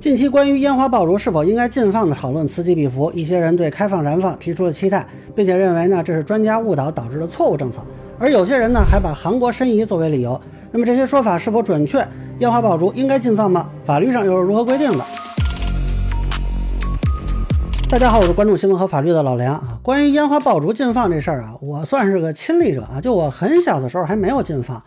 近期关于烟花爆竹是否应该禁放的讨论此起彼伏，一些人对开放燃放提出了期待，并且认为呢这是专家误导导致的错误政策，而有些人呢还把韩国申遗作为理由。那么这些说法是否准确？烟花爆竹应该禁放吗？法律上又是如何规定的？大家好，我是关注新闻和法律的老梁啊。关于烟花爆竹禁放这事儿啊，我算是个亲历者啊。就我很小的时候还没有禁放，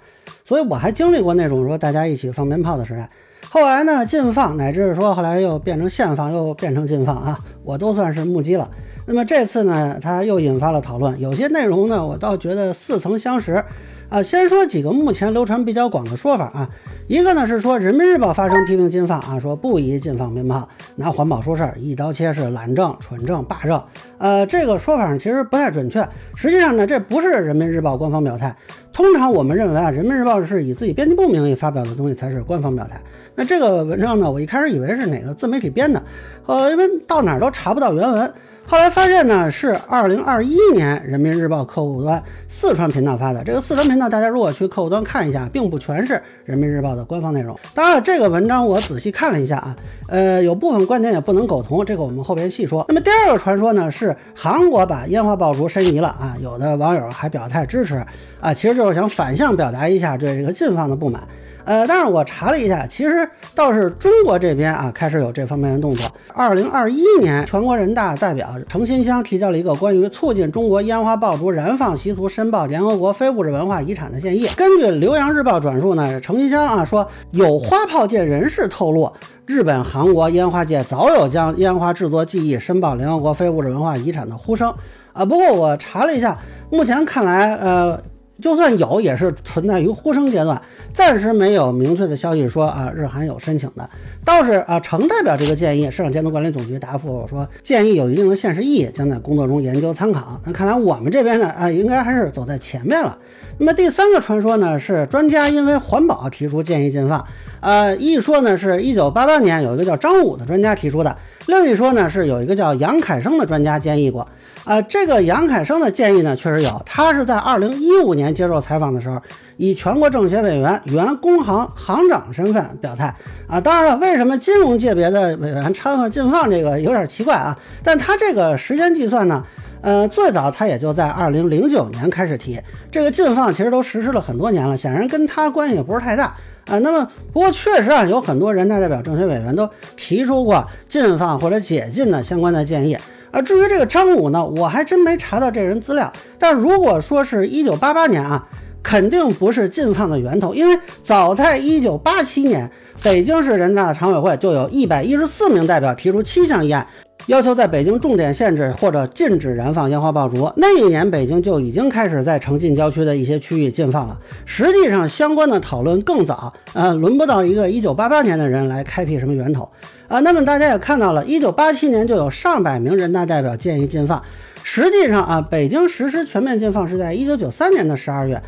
所以我还经历过那种说大家一起放鞭炮的时代。后来呢，禁放乃至说后来又变成限放，又变成禁放啊，我都算是目击了。那么这次呢，它又引发了讨论，有些内容呢，我倒觉得似曾相识啊。先说几个目前流传比较广的说法啊，一个呢是说人民日报发声批评禁放啊，说不宜禁放鞭炮，拿环保说事儿，一刀切是懒政、蠢政、霸政。呃，这个说法其实不太准确，实际上呢，这不是人民日报官方表态。通常我们认为啊，人民日报是以自己编辑部名义发表的东西才是官方表态。那这个文章呢，我一开始以为是哪个自媒体编的，呃，因为到哪儿都查不到原文。后来发现呢，是二零二一年人民日报客户端四川频道发的。这个四川频道，大家如果去客户端看一下，并不全是人民日报的官方内容。当然了，这个文章我仔细看了一下啊，呃，有部分观点也不能苟同，这个我们后边细说。那么第二个传说呢，是韩国把烟花爆竹申遗了啊，有的网友还表态支持啊，其实就是想反向表达一下对这个禁放的不满。呃，但是我查了一下，其实倒是中国这边啊开始有这方面的动作。二零二一年，全国人大代表程新香提交了一个关于促进中国烟花爆竹燃放习俗申报联合国非物质文化遗产的建议。根据《浏阳日报》转述呢，程新香啊说，有花炮界人士透露，日本、韩国烟花界早有将烟花制作技艺申报联合国非物质文化遗产的呼声啊。不过我查了一下，目前看来，呃。就算有，也是存在于呼声阶段，暂时没有明确的消息说啊，日韩有申请的。倒是啊，程代表这个建议，市场监督管理总局答复说，建议有一定的现实意义，将在工作中研究参考。那看来我们这边呢，啊，应该还是走在前面了。那么第三个传说呢，是专家因为环保提出建议禁放。呃，一说呢是一九八八年有一个叫张武的专家提出的，另一说呢是有一个叫杨凯生的专家建议过。啊，这个杨凯生的建议呢，确实有。他是在二零一五年接受采访的时候，以全国政协委员、原工行行长身份表态。啊，当然了，为什么金融界别的委员掺和禁放这个有点奇怪啊？但他这个时间计算呢，呃，最早他也就在二零零九年开始提这个禁放，其实都实施了很多年了，显然跟他关系也不是太大啊。那么，不过确实啊，有很多人大代表、政协委员都提出过禁放或者解禁的相关的建议。啊，至于这个张武呢，我还真没查到这人资料。但如果说是一九八八年啊，肯定不是禁放的源头，因为早在一九八七年，北京市人大常委会就有一百一十四名代表提出七项议案。要求在北京重点限制或者禁止燃放烟花爆竹。那一年，北京就已经开始在城近郊区的一些区域禁放了。实际上，相关的讨论更早，呃，轮不到一个一九八八年的人来开辟什么源头啊。那么大家也看到了，1987年就有上百名人大代表建议禁放。实际上啊，北京实施全面禁放是在1993年的12月。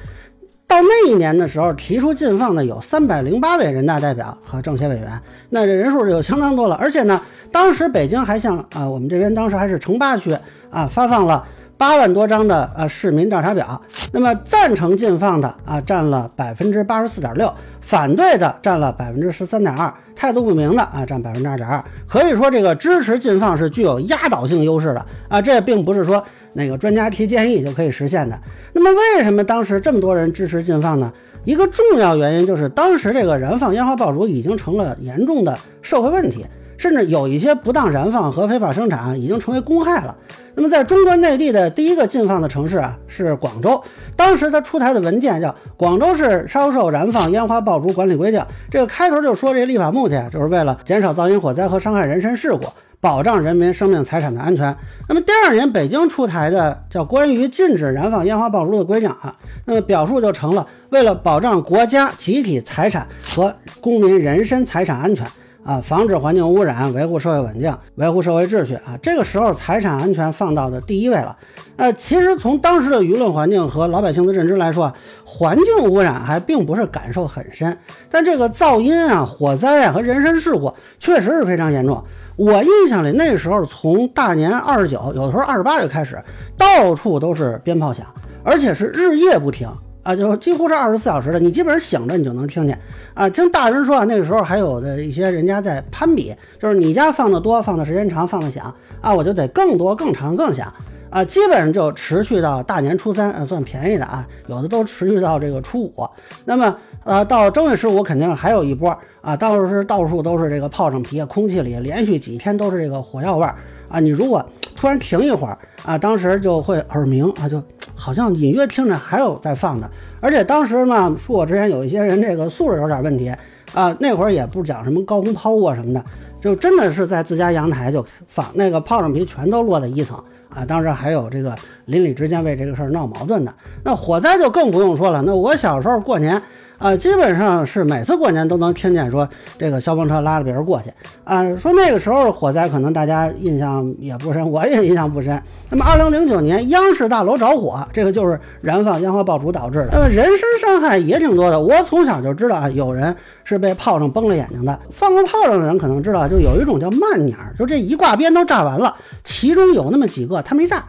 到那一年的时候，提出禁放的有三百零八位人大代表和政协委员，那这人数就相当多了。而且呢，当时北京还向啊，我们这边当时还是城八区啊，发放了八万多张的呃市民调查表。那么赞成禁放的啊，占了百分之八十四点六，反对的占了百分之十三点二，态度不明的啊占百分之二点二。可以说，这个支持禁放是具有压倒性优势的啊。这并不是说。那个专家提建议就可以实现的。那么为什么当时这么多人支持禁放呢？一个重要原因就是当时这个燃放烟花爆竹已经成了严重的社会问题，甚至有一些不当燃放和非法生产已经成为公害了。那么在中国内地的第一个禁放的城市啊是广州，当时他出台的文件叫《广州市销售燃放烟花爆竹管理规定》，这个开头就说这立法目的啊就是为了减少噪音火灾和伤害人身事故。保障人民生命财产的安全。那么第二年，北京出台的叫《关于禁止燃放烟花爆竹的规定》啊，那么表述就成了为了保障国家集体财产和公民人身财产安全啊，防止环境污染，维护社会稳定，维护社会秩序啊。这个时候，财产安全放到的第一位了。呃，其实从当时的舆论环境和老百姓的认知来说，环境污染还并不是感受很深，但这个噪音啊、火灾啊和人身事故确实是非常严重。我印象里，那时候从大年二十九，有的时候二十八就开始，到处都是鞭炮响，而且是日夜不停啊，就几乎是二十四小时的，你基本上醒着你就能听见啊。听大人说啊，那个时候还有的一些人家在攀比，就是你家放的多，放的时间长，放的响啊，我就得更多、更长、更响啊。基本上就持续到大年初三，算便宜的啊，有的都持续到这个初五。那么呃，到正月十五肯定还有一波啊，到时是到处都是这个炮仗皮，空气里连续几天都是这个火药味儿啊。你如果突然停一会儿啊，当时就会耳鸣啊，就。好像隐约听着还有在放的，而且当时呢，恕我直言有一些人这个素质有点问题啊，那会儿也不讲什么高空抛物啊什么的，就真的是在自家阳台就放那个炮仗皮，全都落在一层啊。当时还有这个邻里之间为这个事儿闹矛盾的，那火灾就更不用说了。那我小时候过年。啊，基本上是每次过年都能听见说这个消防车拉着别人过去啊。说那个时候火灾可能大家印象也不深，我也印象不深。那么，二零零九年央视大楼着火，这个就是燃放烟花爆竹导致的。那么人身伤害也挺多的。我从小就知道啊，有人是被炮仗崩了眼睛的。放过炮仗的人可能知道，就有一种叫慢鸟，就这一挂鞭都炸完了，其中有那么几个它没炸。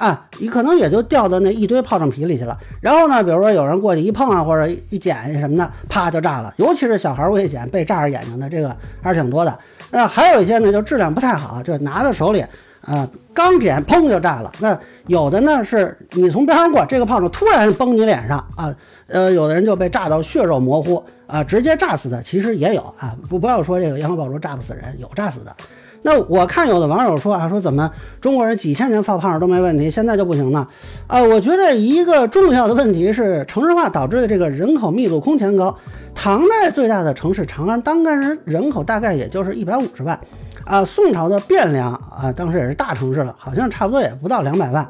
啊，你可能也就掉到那一堆炮仗皮里去了。然后呢，比如说有人过去一碰啊，或者一捡什么的，啪就炸了。尤其是小孩儿未捡被炸着眼睛的，这个还是挺多的。那还有一些呢，就质量不太好，就拿在手里啊，刚捡砰就炸了。那有的呢，是你从边上过，这个炮仗突然崩你脸上啊，呃，有的人就被炸到血肉模糊啊，直接炸死的，其实也有啊。不不要说这个烟花爆竹炸不死人，有炸死的。那我看有的网友说啊，说怎么中国人几千年放炮仗都没问题，现在就不行呢？啊，我觉得一个重要的问题是城市化导致的这个人口密度空前高。唐代最大的城市长安，当时人口大概也就是一百五十万，啊，宋朝的汴梁啊，当时也是大城市了，好像差不多也不到两百万。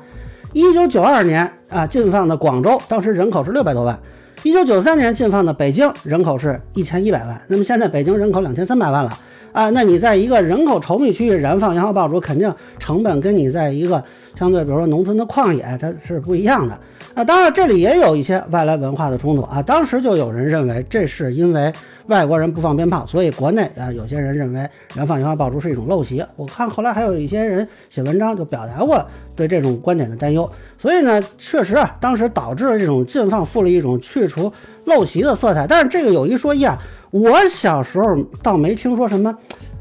一九九二年啊，进放的广州，当时人口是六百多万。一九九三年进放的北京，人口是一千一百万。那么现在北京人口两千三百万了。啊，那你在一个人口稠密区域燃放烟花爆竹，肯定成本跟你在一个相对，比如说农村的旷野，它是不一样的。啊，当然这里也有一些外来文化的冲突啊。当时就有人认为这是因为外国人不放鞭炮，所以国内啊有些人认为燃放烟花爆竹是一种陋习。我看后来还有一些人写文章就表达过对这种观点的担忧。所以呢，确实啊，当时导致了这种禁放附了一种去除陋习的色彩。但是这个有一说一啊。我小时候倒没听说什么，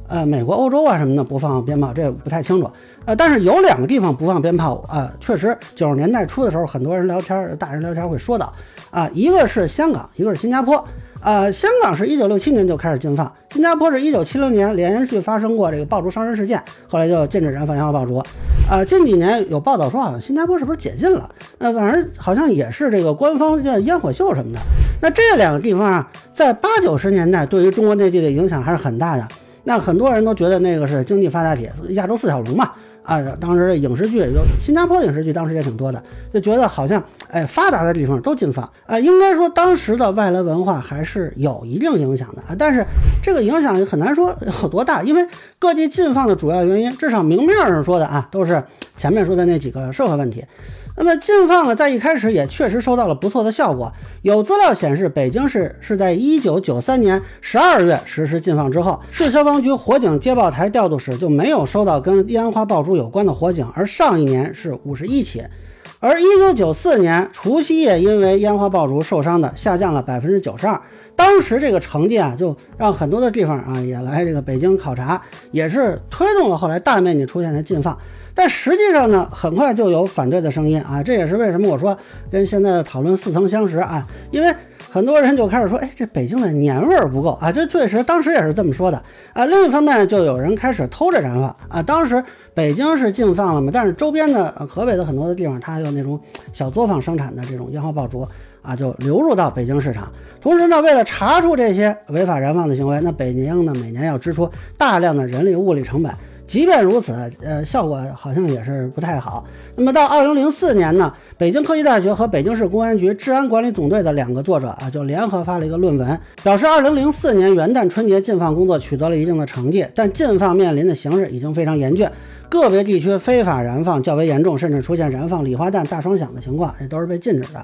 呃，美国、欧洲啊什么的不放鞭炮，这不太清楚。呃，但是有两个地方不放鞭炮啊，确实九十年代初的时候，很多人聊天，大人聊天会说到啊，一个是香港，一个是新加坡。啊，香港是一九六七年就开始禁放，新加坡是一九七零年连续发生过这个爆竹伤人事件，后来就禁止燃放烟花爆竹。啊，近几年有报道说，好像新加坡是不是解禁了？呃反正好像也是这个官方叫烟火秀什么的。那这两个地方啊，在八九十年代对于中国内地的影响还是很大的。那很多人都觉得那个是经济发达体，亚洲四小龙嘛。啊，当时影视剧有新加坡影视剧，当时也挺多的，就觉得好像哎发达的地方都禁放啊。应该说当时的外来文化还是有一定影响的啊，但是这个影响很难说有多大，因为各地禁放的主要原因，至少明面上说的啊，都是前面说的那几个社会问题。那么禁放呢，在一开始也确实收到了不错的效果。有资料显示，北京市是在一九九三年十二月实施禁放之后，市消防局火警接报台调度室就没有收到跟烟花爆竹有关的火警，而上一年是五十一起。而一九九四年除夕夜因为烟花爆竹受伤的下降了百分之九十二。当时这个成绩啊，就让很多的地方啊也来这个北京考察，也是推动了后来大面积出现的禁放。但实际上呢，很快就有反对的声音啊，这也是为什么我说跟现在的讨论似曾相识啊，因为很多人就开始说，哎，这北京的年味儿不够啊，这确实当时也是这么说的啊。另一方面，就有人开始偷着燃放啊。当时北京是禁放了嘛，但是周边的河北的很多的地方，它还有那种小作坊生产的这种烟花爆竹啊，就流入到北京市场。同时呢，为了查出这些违法燃放的行为，那北京呢每年要支出大量的人力物力成本。即便如此，呃，效果好像也是不太好。那么到二零零四年呢，北京科技大学和北京市公安局治安管理总队的两个作者啊，就联合发了一个论文，表示二零零四年元旦春节禁放工作取得了一定的成绩，但禁放面临的形势已经非常严峻。个别地区非法燃放较为严重，甚至出现燃放礼花弹、大双响的情况，这都是被禁止的。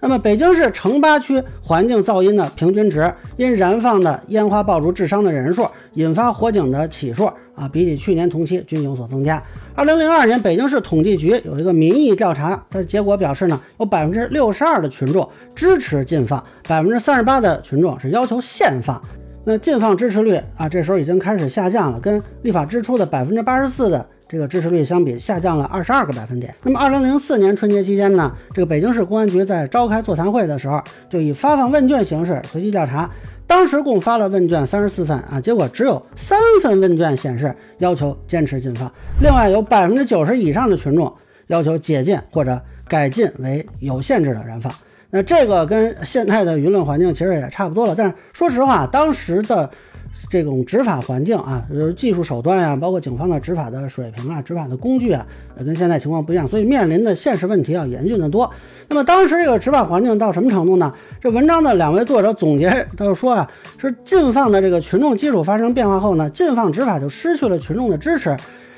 那么，北京市城八区环境噪音的平均值，因燃放的烟花爆竹致伤的人数、引发火警的起数啊，比起去年同期均有所增加。二零零二年，北京市统计局有一个民意调查它的结果表示呢，有百分之六十二的群众支持禁放，百分之三十八的群众是要求限放。那禁放支持率啊，这时候已经开始下降了，跟立法之初的百分之八十四的这个支持率相比，下降了二十二个百分点。那么，二零零四年春节期间呢，这个北京市公安局在召开座谈会的时候，就以发放问卷形式随机调查，当时共发了问卷三十四份啊，结果只有三份问卷显示要求坚持禁放，另外有百分之九十以上的群众要求解禁或者改进为有限制的燃放。那这个跟现在的舆论环境其实也差不多了，但是说实话，当时的这种执法环境啊，就是技术手段呀，包括警方的执法的水平啊、执法的工具啊，跟现在情况不一样，所以面临的现实问题要严峻得多。那么当时这个执法环境到什么程度呢？这文章的两位作者总结都是说啊，是禁放的这个群众基础发生变化后呢，禁放执法就失去了群众的支持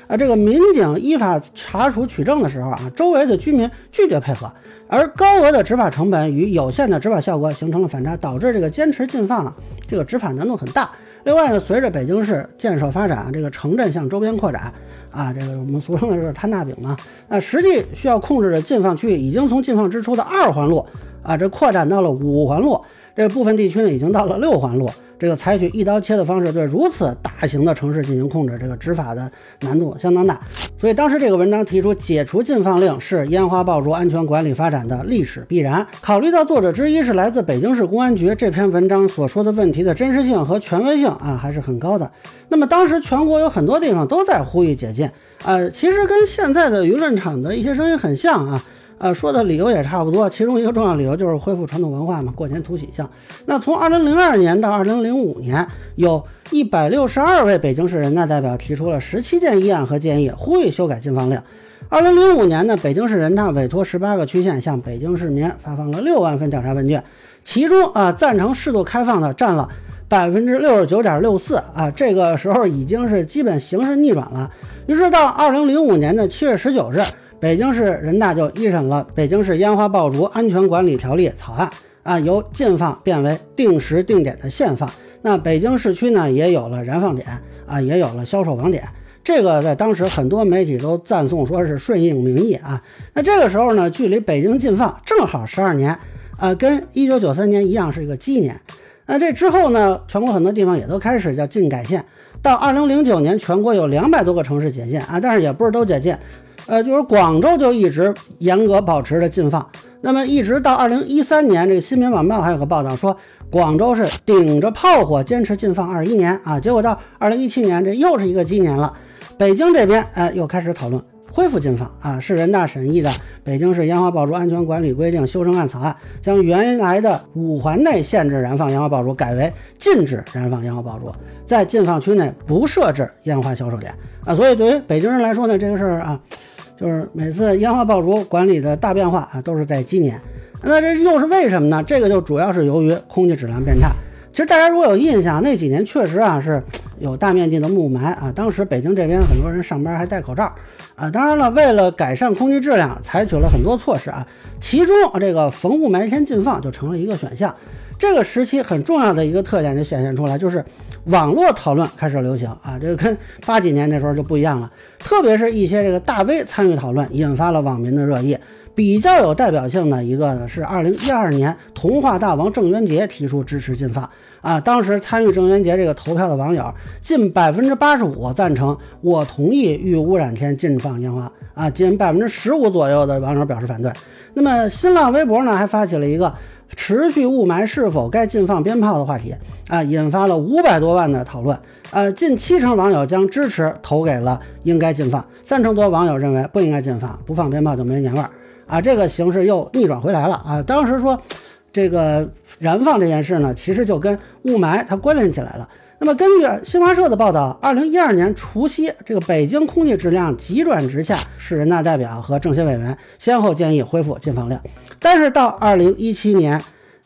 啊。这个民警依法查处取证的时候啊，周围的居民拒绝配合。而高额的执法成本与有限的执法效果形成了反差，导致这个坚持禁放啊，这个执法难度很大。另外呢，随着北京市建设发展，这个城镇向周边扩展啊，这个我们俗称的是摊大饼嘛，那实际需要控制的禁放区域已经从禁放之初的二环路啊，这扩展到了五环路，这部分地区呢已经到了六环路。这个采取一刀切的方式对如此大型的城市进行控制，这个执法的难度相当大。所以当时这个文章提出解除禁放令是烟花爆竹安全管理发展的历史必然。考虑到作者之一是来自北京市公安局，这篇文章所说的问题的真实性和权威性啊还是很高的。那么当时全国有很多地方都在呼吁解禁，呃，其实跟现在的舆论场的一些声音很像啊。呃，说的理由也差不多，其中一个重要理由就是恢复传统文化嘛，过年图喜庆。那从二零零二年到二零零五年，有一百六十二位北京市人大代表提出了十七件议案和建议，呼吁修改禁放令。二零零五年呢，北京市人大委托十八个区县向北京市民发放了六万份调查问卷，其中啊，赞成适度开放的占了百分之六十九点六四啊，这个时候已经是基本形势逆转了。于是到二零零五年的七月十九日。北京市人大就一审了《北京市烟花爆竹安全管理条例》草案，啊，由禁放变为定时定点的限放。那北京市区呢，也有了燃放点，啊，也有了销售网点。这个在当时很多媒体都赞颂，说是顺应民意啊。那这个时候呢，距离北京禁放正好十二年，啊，跟一九九三年一样是一个鸡年。那这之后呢，全国很多地方也都开始叫禁改限。到二零零九年，全国有两百多个城市解禁啊，但是也不是都解禁。呃，就是广州就一直严格保持着禁放，那么一直到二零一三年，这个《新民晚报》还有个报道说，广州是顶着炮火坚持禁放二十一年啊，结果到二零一七年，这又是一个鸡年了。北京这边，哎，又开始讨论恢复禁放啊，是人大审议的《北京市烟花爆竹安全管理规定修正案》草案，将原来的五环内限制燃放烟花爆竹改为禁止燃放烟花爆竹，在禁放区内不设置烟花销售点啊，所以对于北京人来说呢，这个事儿啊。就是每次烟花爆竹管理的大变化啊，都是在今年。那这又是为什么呢？这个就主要是由于空气质量变差。其实大家如果有印象，那几年确实啊是有大面积的雾霾啊。当时北京这边很多人上班还戴口罩啊。当然了，为了改善空气质量，采取了很多措施啊。其中这个逢雾霾天禁放就成了一个选项。这个时期很重要的一个特点就显现出来，就是网络讨论开始流行啊。这个跟八几年那时候就不一样了。特别是一些这个大 V 参与讨论，引发了网民的热议。比较有代表性的一个呢，是二零一二年童话大王郑渊洁提出支持禁放啊。当时参与郑渊洁这个投票的网友，近百分之八十五赞成，我同意遇污染天禁放烟花啊，仅百分之十五左右的网友表示反对。那么新浪微博呢，还发起了一个。持续雾霾是否该禁放鞭炮的话题啊，引发了五百多万的讨论。呃，近七成网友将支持投给了应该禁放，三成多网友认为不应该禁放，不放鞭炮就没年味儿啊。这个形势又逆转回来了啊。当时说这个燃放这件事呢，其实就跟雾霾它关联起来了。那么根据新华社的报道，二零一二年除夕，这个北京空气质量急转直下，市人大代表和政协委员先后建议恢复禁放令。但是到二零一七年，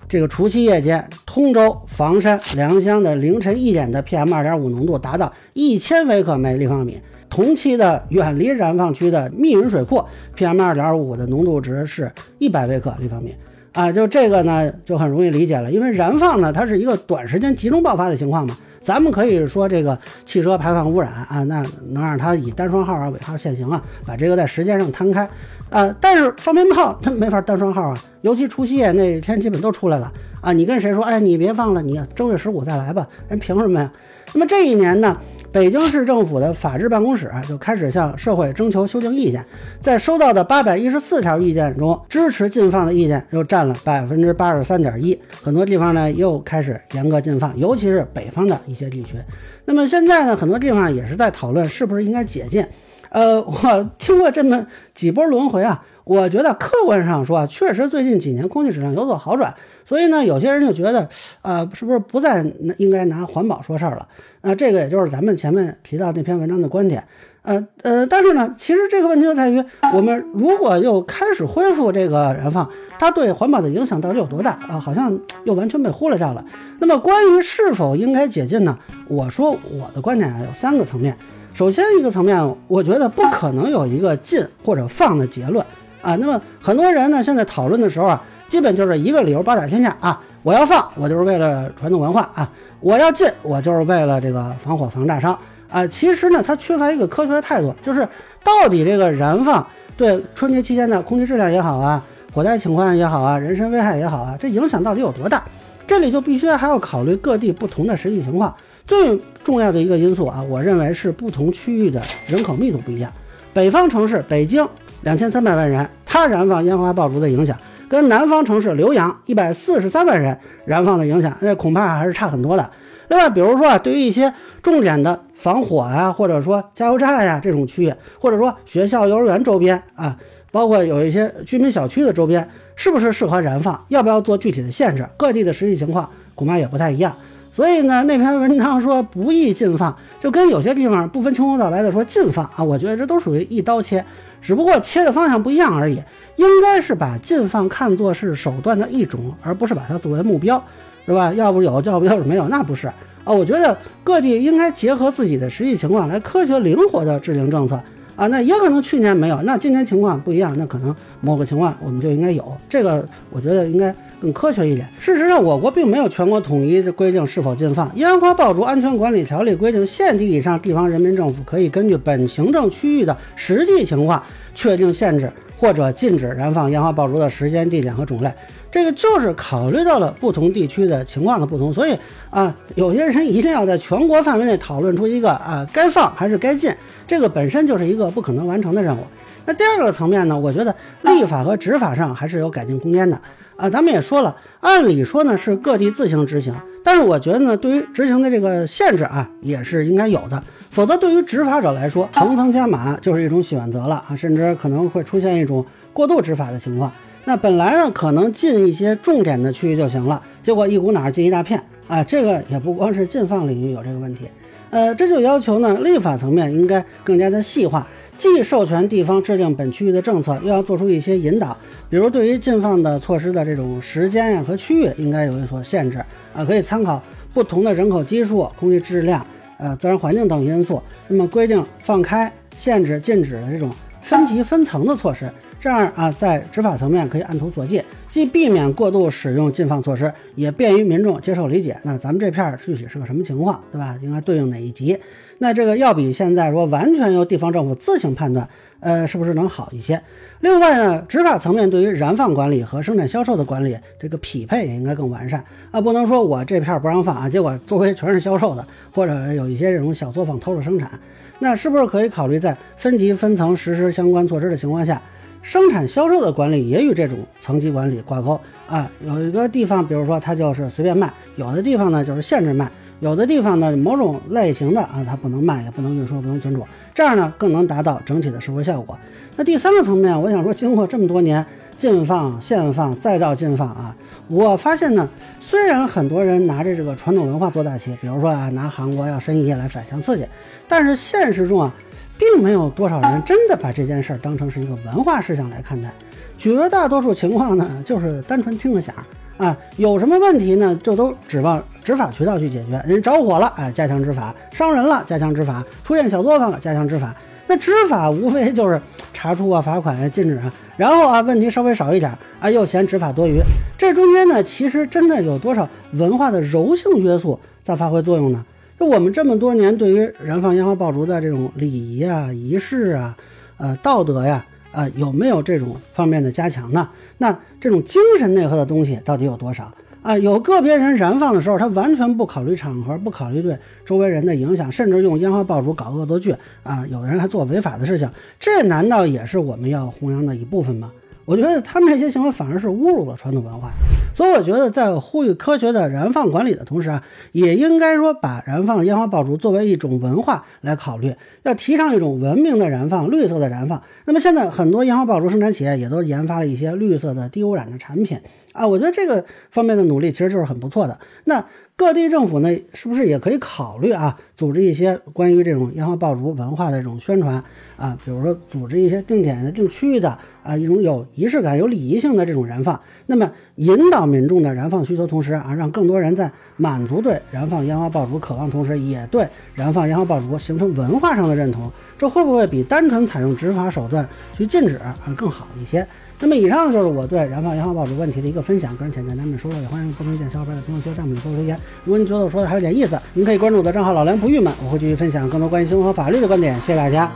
这个除夕夜间，通州、房山、良乡的凌晨一点的 PM 二点五浓度达到一千微克每立方米。同期的远离燃放区的密云水库 PM 二点五的浓度值是一百微克立方米。啊，就这个呢，就很容易理解了，因为燃放呢，它是一个短时间集中爆发的情况嘛。咱们可以说这个汽车排放污染啊，那能让它以单双号啊尾号限行啊，把这个在时间上摊开。啊，但是放鞭炮它没法单双号啊，尤其除夕夜那天基本都出来了啊。你跟谁说，哎，你别放了，你正月十五再来吧，人凭什么呀？那么这一年呢，北京市政府的法制办公室就开始向社会征求修订意见，在收到的八百一十四条意见中，支持禁放的意见又占了百分之八十三点一，很多地方呢又开始严格禁放，尤其是北方的一些地区。那么现在呢，很多地方也是在讨论是不是应该解禁。呃，我听过这么几波轮回啊，我觉得客观上说，确实最近几年空气质量有所好转，所以呢，有些人就觉得，呃，是不是不再应该拿环保说事儿了？那这个也就是咱们前面提到那篇文章的观点。呃呃，但是呢，其实这个问题就在于，我们如果又开始恢复这个燃放，它对环保的影响到底有多大啊？好像又完全被忽略掉了。那么关于是否应该解禁呢？我说我的观点啊，有三个层面。首先一个层面，我觉得不可能有一个禁或者放的结论啊。那么很多人呢，现在讨论的时候啊，基本就是一个理由包打天下啊。我要放，我就是为了传统文化啊；我要禁，我就是为了这个防火防炸伤啊。其实呢，它缺乏一个科学的态度，就是到底这个燃放对春节期间的空气质量也好啊，火灾情况也好啊，人身危害也好啊，这影响到底有多大？这里就必须还要考虑各地不同的实际情况。最重要的一个因素啊，我认为是不同区域的人口密度不一样。北方城市北京两千三百万人，它燃放烟花爆竹的影响，跟南方城市浏阳一百四十三万人燃放的影响，那恐怕还是差很多的。另外，比如说啊，对于一些重点的防火啊，或者说加油站呀这种区域，或者说学校、幼儿园周边啊，包括有一些居民小区的周边，是不是适合燃放？要不要做具体的限制？各地的实际情况恐怕也不太一样。所以呢，那篇文章说不宜禁放，就跟有些地方不分青红皂白的说禁放啊，我觉得这都属于一刀切，只不过切的方向不一样而已。应该是把禁放看作是手段的一种，而不是把它作为目标，对吧？要不有，要不要是没有，那不是啊。我觉得各地应该结合自己的实际情况来科学灵活的制定政策啊。那也可能去年没有，那今年情况不一样，那可能某个情况我们就应该有。这个我觉得应该。更科学一点。事实上，我国并没有全国统一的规定是否禁放。烟花爆竹安全管理条例规定，县级以上地方人民政府可以根据本行政区域的实际情况，确定限制或者禁止燃放烟花爆竹的时间、地点和种类。这个就是考虑到了不同地区的情况的不同，所以啊，有些人一定要在全国范围内讨论出一个啊该放还是该禁，这个本身就是一个不可能完成的任务。那第二个层面呢，我觉得立法和执法上还是有改进空间的。啊，咱们也说了，按理说呢是各地自行执行，但是我觉得呢，对于执行的这个限制啊，也是应该有的，否则对于执法者来说，层层加码就是一种选择了啊，甚至可能会出现一种过度执法的情况。那本来呢，可能进一些重点的区域就行了，结果一股脑儿进一大片。啊，这个也不光是禁放领域有这个问题，呃，这就要求呢，立法层面应该更加的细化，既授权地方制定本区域的政策，又要做出一些引导。比如，对于禁放的措施的这种时间呀和区域，应该有一所限制。啊，可以参考不同的人口基数、空气质量、呃自然环境等因素，那么规定放开、限制、禁止的这种分级分层的措施，这样啊，在执法层面可以按图索骥，既避免过度使用禁放措施，也便于民众接受理解。那咱们这片具体是个什么情况，对吧？应该对应哪一级？那这个要比现在说完全由地方政府自行判断。呃，是不是能好一些？另外呢，执法层面对于燃放管理和生产销售的管理，这个匹配也应该更完善啊！不能说我这片不让放啊，结果周围全是销售的，或者有一些这种小作坊偷着生产，那是不是可以考虑在分级分层实施相关措施的情况下，生产销售的管理也与这种层级管理挂钩啊？有一个地方，比如说它就是随便卖，有的地方呢就是限制卖。有的地方呢，某种类型的啊，它不能卖，也不能运输，不能存储，这样呢更能达到整体的示威效果。那第三个层面，我想说，经过这么多年禁放、限放，再到禁放啊，我发现呢，虽然很多人拿着这个传统文化做大旗，比如说啊，拿韩国要申遗来反向刺激，但是现实中啊，并没有多少人真的把这件事儿当成是一个文化事项来看待，绝大多数情况呢，就是单纯听个响啊，有什么问题呢，就都指望执法渠道去解决。人着火了，哎，加强执法；伤人了，加强执法；出现小作坊了，加强执法。那执法无非就是查处啊、罚款啊、禁止啊，然后啊，问题稍微少一点啊，又嫌执法多余。这中间呢，其实真的有多少文化的柔性约束在发挥作用呢？就我们这么多年对于燃放烟花爆竹的这种礼仪啊、仪式啊、呃道德呀，呃有没有这种方面的加强呢？那这种精神内核的东西到底有多少？啊，有个别人燃放的时候，他完全不考虑场合，不考虑对周围人的影响，甚至用烟花爆竹搞恶作剧啊！有的人还做违法的事情，这难道也是我们要弘扬的一部分吗？我觉得他们这些行为反而是侮辱了传统文化。所以我觉得，在呼吁科学的燃放管理的同时啊，也应该说把燃放烟花爆竹作为一种文化来考虑，要提倡一种文明的燃放、绿色的燃放。那么现在很多烟花爆竹生产企业也都研发了一些绿色的、低污染的产品啊，我觉得这个方面的努力其实就是很不错的。那各地政府呢，是不是也可以考虑啊，组织一些关于这种烟花爆竹文化的这种宣传啊？比如说组织一些定点的、定区域的啊，一种有仪式感、有礼仪性的这种燃放，那么引导民众的燃放需求，同时啊，让更多人在满足对燃放烟花爆竹渴望同时，也对燃放烟花爆竹形成文化上的认同，这会不会比单纯采用执法手段去禁止啊更好一些？那么以上就是我对燃放烟花爆竹问题的一个分享，个人浅见难免说了，也欢迎不同意见小伙伴在评论区、弹幕里给我留言。如果您觉得我说的还有点意思，您可以关注我的账号老梁不郁闷，我会继续分享更多关于新闻和法律的观点。谢谢大家。